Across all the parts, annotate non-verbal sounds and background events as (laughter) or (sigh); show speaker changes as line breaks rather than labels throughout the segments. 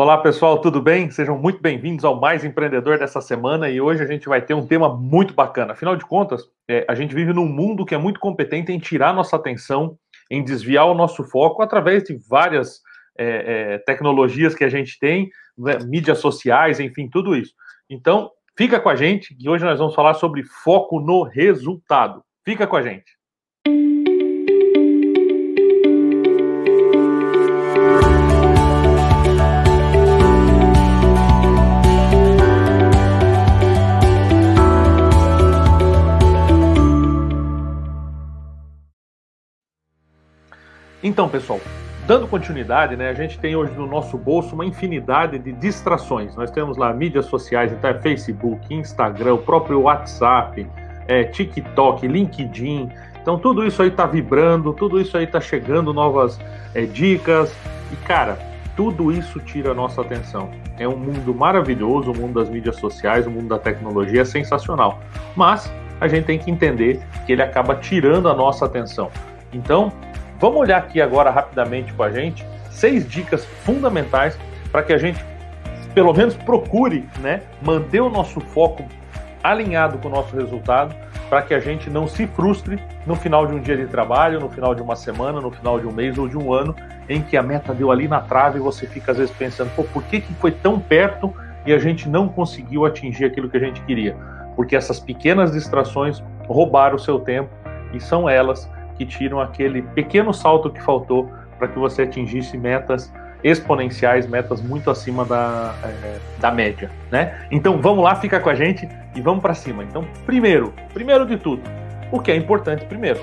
Olá pessoal, tudo bem? Sejam muito bem-vindos ao Mais Empreendedor dessa semana e hoje a gente vai ter um tema muito bacana. Afinal de contas, é, a gente vive num mundo que é muito competente em tirar nossa atenção, em desviar o nosso foco através de várias é, é, tecnologias que a gente tem, né, mídias sociais, enfim, tudo isso. Então, fica com a gente que hoje nós vamos falar sobre foco no resultado. Fica com a gente. Então, pessoal, dando continuidade, né, a gente tem hoje no nosso bolso uma infinidade de distrações. Nós temos lá mídias sociais, então é Facebook, Instagram, o próprio WhatsApp, é, TikTok, LinkedIn. Então tudo isso aí está vibrando, tudo isso aí está chegando novas é, dicas e cara, tudo isso tira a nossa atenção. É um mundo maravilhoso, o mundo das mídias sociais, o mundo da tecnologia é sensacional. Mas a gente tem que entender que ele acaba tirando a nossa atenção. Então, Vamos olhar aqui agora rapidamente com a gente seis dicas fundamentais para que a gente, pelo menos, procure né, manter o nosso foco alinhado com o nosso resultado, para que a gente não se frustre no final de um dia de trabalho, no final de uma semana, no final de um mês ou de um ano, em que a meta deu ali na trave e você fica às vezes pensando, pô, por que, que foi tão perto e a gente não conseguiu atingir aquilo que a gente queria? Porque essas pequenas distrações roubaram o seu tempo e são elas que tiram aquele pequeno salto que faltou para que você atingisse metas exponenciais, metas muito acima da, é, da média, né? Então vamos lá, fica com a gente e vamos para cima. Então, primeiro, primeiro de tudo, o que é importante primeiro.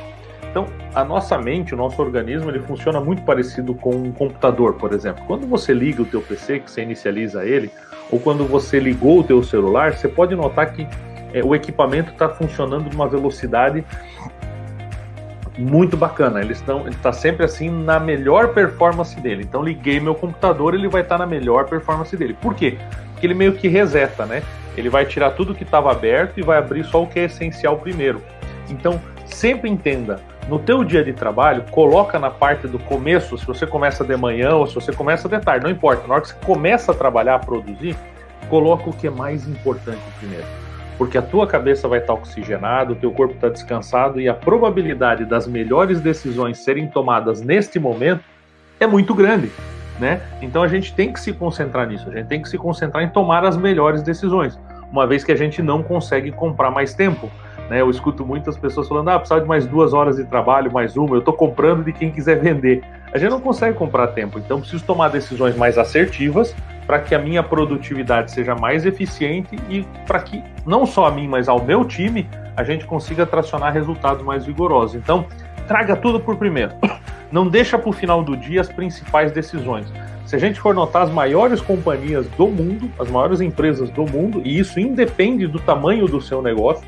Então, a nossa mente, o nosso organismo, ele funciona muito parecido com um computador, por exemplo. Quando você liga o teu PC, que você inicializa ele, ou quando você ligou o teu celular, você pode notar que é, o equipamento está funcionando numa velocidade muito bacana. Ele está sempre assim na melhor performance dele. Então liguei meu computador, ele vai estar tá na melhor performance dele. Por quê? Porque ele meio que reseta, né? Ele vai tirar tudo que estava aberto e vai abrir só o que é essencial primeiro. Então sempre entenda, no teu dia de trabalho, coloca na parte do começo, se você começa de manhã ou se você começa de tarde, não importa. Na hora que você começa a trabalhar, a produzir, coloca o que é mais importante primeiro porque a tua cabeça vai estar oxigenada, o teu corpo está descansado e a probabilidade das melhores decisões serem tomadas neste momento é muito grande, né? Então a gente tem que se concentrar nisso, a gente tem que se concentrar em tomar as melhores decisões, uma vez que a gente não consegue comprar mais tempo. Né? Eu escuto muitas pessoas falando: ah, precisa de mais duas horas de trabalho, mais uma, eu estou comprando de quem quiser vender. A gente não consegue comprar tempo, então preciso tomar decisões mais assertivas para que a minha produtividade seja mais eficiente e para que não só a mim, mas ao meu time, a gente consiga tracionar resultados mais vigorosos. Então, traga tudo por primeiro. (coughs) Não deixa para o final do dia as principais decisões. Se a gente for notar as maiores companhias do mundo, as maiores empresas do mundo, e isso independe do tamanho do seu negócio,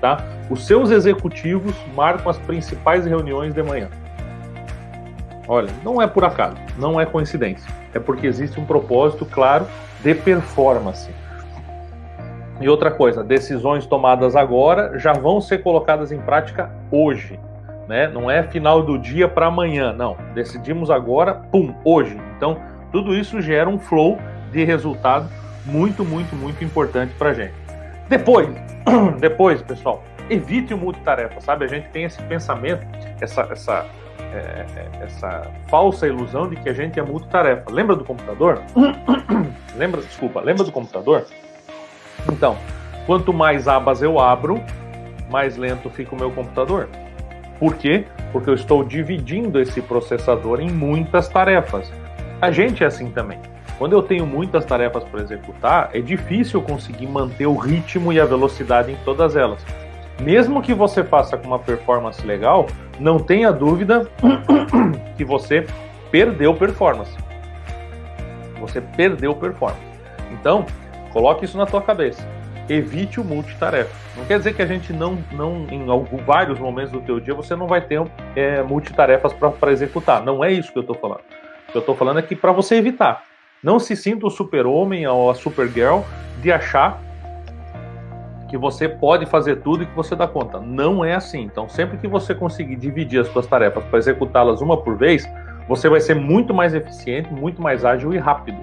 tá? Os seus executivos marcam as principais reuniões de manhã. Olha, não é por acaso, não é coincidência. É porque existe um propósito claro de performance. E outra coisa, decisões tomadas agora já vão ser colocadas em prática hoje. Né? Não é final do dia para amanhã, não. Decidimos agora, pum, hoje. Então, tudo isso gera um flow de resultado muito, muito, muito importante para gente. Depois, (clears throat) depois, pessoal, evite o multitarefa, sabe? A gente tem esse pensamento, essa, essa é, é, essa falsa ilusão de que a gente é multitarefa. Lembra do computador? (coughs) lembra, desculpa, lembra do computador? Então, quanto mais abas eu abro, mais lento fica o meu computador. Por quê? Porque eu estou dividindo esse processador em muitas tarefas. A gente é assim também. Quando eu tenho muitas tarefas para executar, é difícil conseguir manter o ritmo e a velocidade em todas elas mesmo que você faça com uma performance legal, não tenha dúvida (clears throat) que você perdeu performance. Você perdeu performance. Então, coloque isso na tua cabeça. Evite o multitarefa. Não quer dizer que a gente não, não em algum, vários momentos do teu dia você não vai ter é, multitarefas para executar. Não é isso que eu estou falando. O que eu estou falando é que para você evitar. Não se sinta o super-homem ou a super-girl de achar que você pode fazer tudo e que você dá conta. Não é assim. Então, sempre que você conseguir dividir as suas tarefas para executá-las uma por vez, você vai ser muito mais eficiente, muito mais ágil e rápido.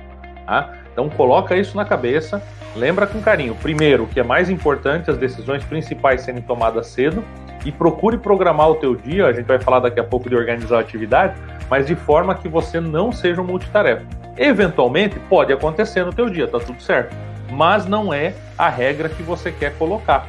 Tá? Então coloca isso na cabeça, lembra com carinho. Primeiro, que é mais importante, as decisões principais serem tomadas cedo e procure programar o teu dia, a gente vai falar daqui a pouco de organizar a atividade, mas de forma que você não seja um multitarefa. Eventualmente pode acontecer no teu dia, tá tudo certo, mas não é a regra que você quer colocar.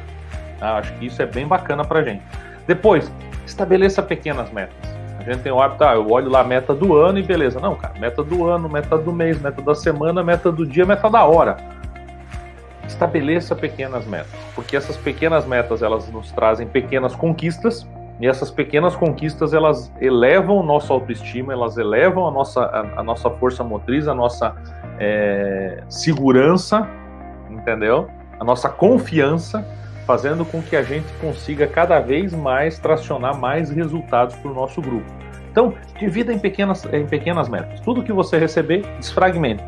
Tá? Acho que isso é bem bacana pra gente. Depois, estabeleça pequenas metas. A gente tem o hábito, ah, eu olho lá a meta do ano e beleza. Não, cara, meta do ano, meta do mês, meta da semana, meta do dia, meta da hora. Estabeleça pequenas metas, porque essas pequenas metas elas nos trazem pequenas conquistas e essas pequenas conquistas elas elevam o nosso autoestima, elas elevam a nossa, a, a nossa força motriz, a nossa é, segurança, entendeu? A nossa confiança fazendo com que a gente consiga cada vez mais tracionar mais resultados para o nosso grupo. Então, divida em pequenas, em pequenas metas. Tudo que você receber, desfragmente.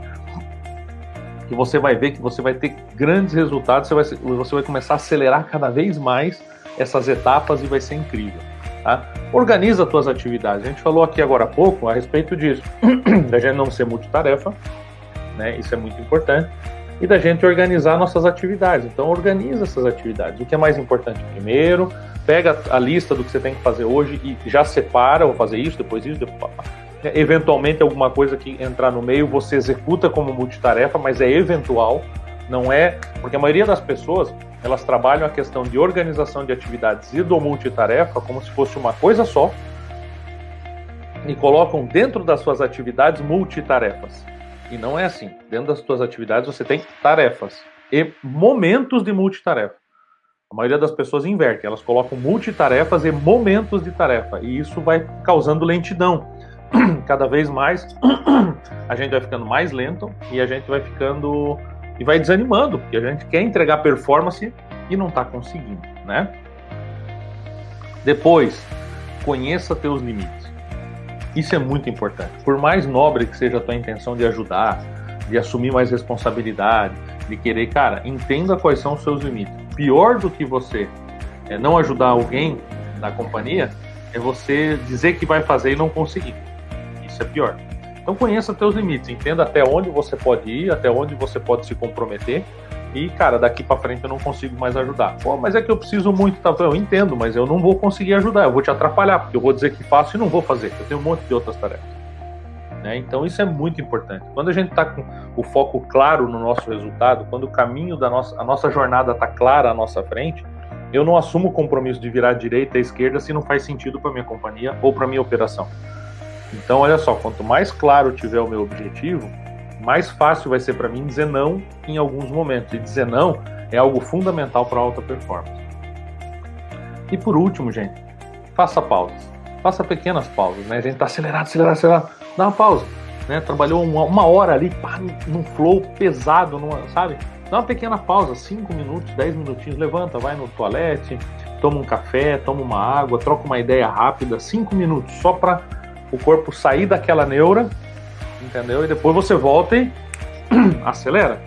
Que você vai ver que você vai ter grandes resultados, você vai, você vai começar a acelerar cada vez mais essas etapas e vai ser incrível. Tá? Organiza as tuas atividades. A gente falou aqui agora há pouco a respeito disso, (clears throat) da gente não ser multitarefa, né? isso é muito importante e da gente organizar nossas atividades. Então, organiza essas atividades. O que é mais importante primeiro, pega a lista do que você tem que fazer hoje e já separa, vou fazer isso, depois isso, depois... eventualmente alguma coisa que entrar no meio você executa como multitarefa, mas é eventual, não é, porque a maioria das pessoas, elas trabalham a questão de organização de atividades e do multitarefa como se fosse uma coisa só e colocam dentro das suas atividades multitarefas. E não é assim. Dentro das suas atividades você tem tarefas e momentos de multitarefa. A maioria das pessoas inverte, elas colocam multitarefas e momentos de tarefa, e isso vai causando lentidão. (clears throat) Cada vez mais (clears throat) a gente vai ficando mais lento e a gente vai ficando e vai desanimando, porque a gente quer entregar performance e não está conseguindo, né? Depois, conheça teus limites. Isso é muito importante. Por mais nobre que seja a tua intenção de ajudar, de assumir mais responsabilidade, de querer, cara, entenda quais são os seus limites. Pior do que você é, não ajudar alguém na companhia é você dizer que vai fazer e não conseguir. Isso é pior. Então conheça teus limites, entenda até onde você pode ir, até onde você pode se comprometer e, cara, daqui para frente eu não consigo mais ajudar. Pô, mas é que eu preciso muito, tá? Eu entendo, mas eu não vou conseguir ajudar, eu vou te atrapalhar, porque eu vou dizer que faço e não vou fazer. Eu tenho um monte de outras tarefas. Né? Então isso é muito importante. Quando a gente está com o foco claro no nosso resultado, quando o caminho da nossa, a nossa jornada está clara à nossa frente, eu não assumo o compromisso de virar à direita à esquerda se não faz sentido para minha companhia ou para minha operação. Então, olha só, quanto mais claro tiver o meu objetivo, mais fácil vai ser para mim dizer não em alguns momentos. E dizer não é algo fundamental para alta performance. E por último, gente, faça pausas. Faça pequenas pausas, né? A gente está acelerado, acelerado, acelerado. Dá uma pausa, né? Trabalhou uma, uma hora ali, pá, num flow pesado, numa, sabe? Dá uma pequena pausa, 5 minutos, 10 minutinhos, levanta, vai no toalete, toma um café, toma uma água, troca uma ideia rápida, 5 minutos, só para o corpo sair daquela neura entendeu? E depois você volta e (clears throat) acelera.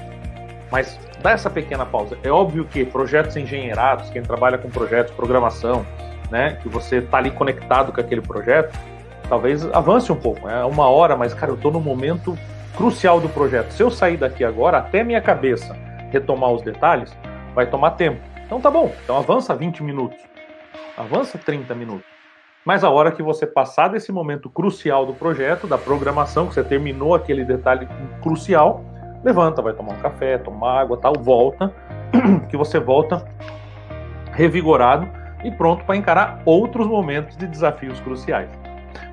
Mas dá essa pequena pausa. É óbvio que projetos engenheirados, quem trabalha com projetos, programação, né, que você está ali conectado com aquele projeto, talvez avance um pouco. É uma hora, mas cara, eu estou no momento crucial do projeto. Se eu sair daqui agora, até minha cabeça retomar os detalhes, vai tomar tempo. Então tá bom. Então avança 20 minutos. Avança 30 minutos. Mas a hora que você passar desse momento crucial do projeto, da programação, que você terminou aquele detalhe crucial, levanta, vai tomar um café, tomar água, tal, volta, (clears throat) que você volta revigorado e pronto para encarar outros momentos de desafios cruciais.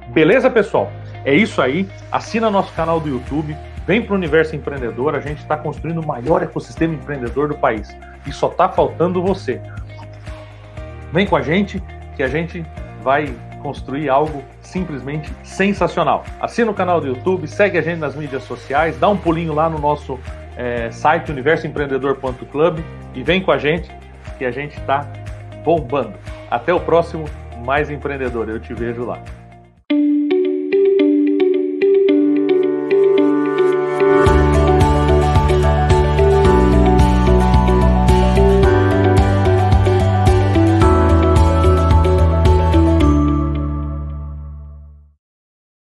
Beleza, pessoal? É isso aí. Assina nosso canal do YouTube. Vem para o Universo Empreendedor. A gente está construindo o maior ecossistema empreendedor do país. E só está faltando você. Vem com a gente que a gente vai construir algo simplesmente sensacional. Assina o canal do YouTube, segue a gente nas mídias sociais, dá um pulinho lá no nosso é, site universoempreendedor.club e vem com a gente que a gente está bombando. Até o próximo Mais Empreendedor. Eu te vejo lá.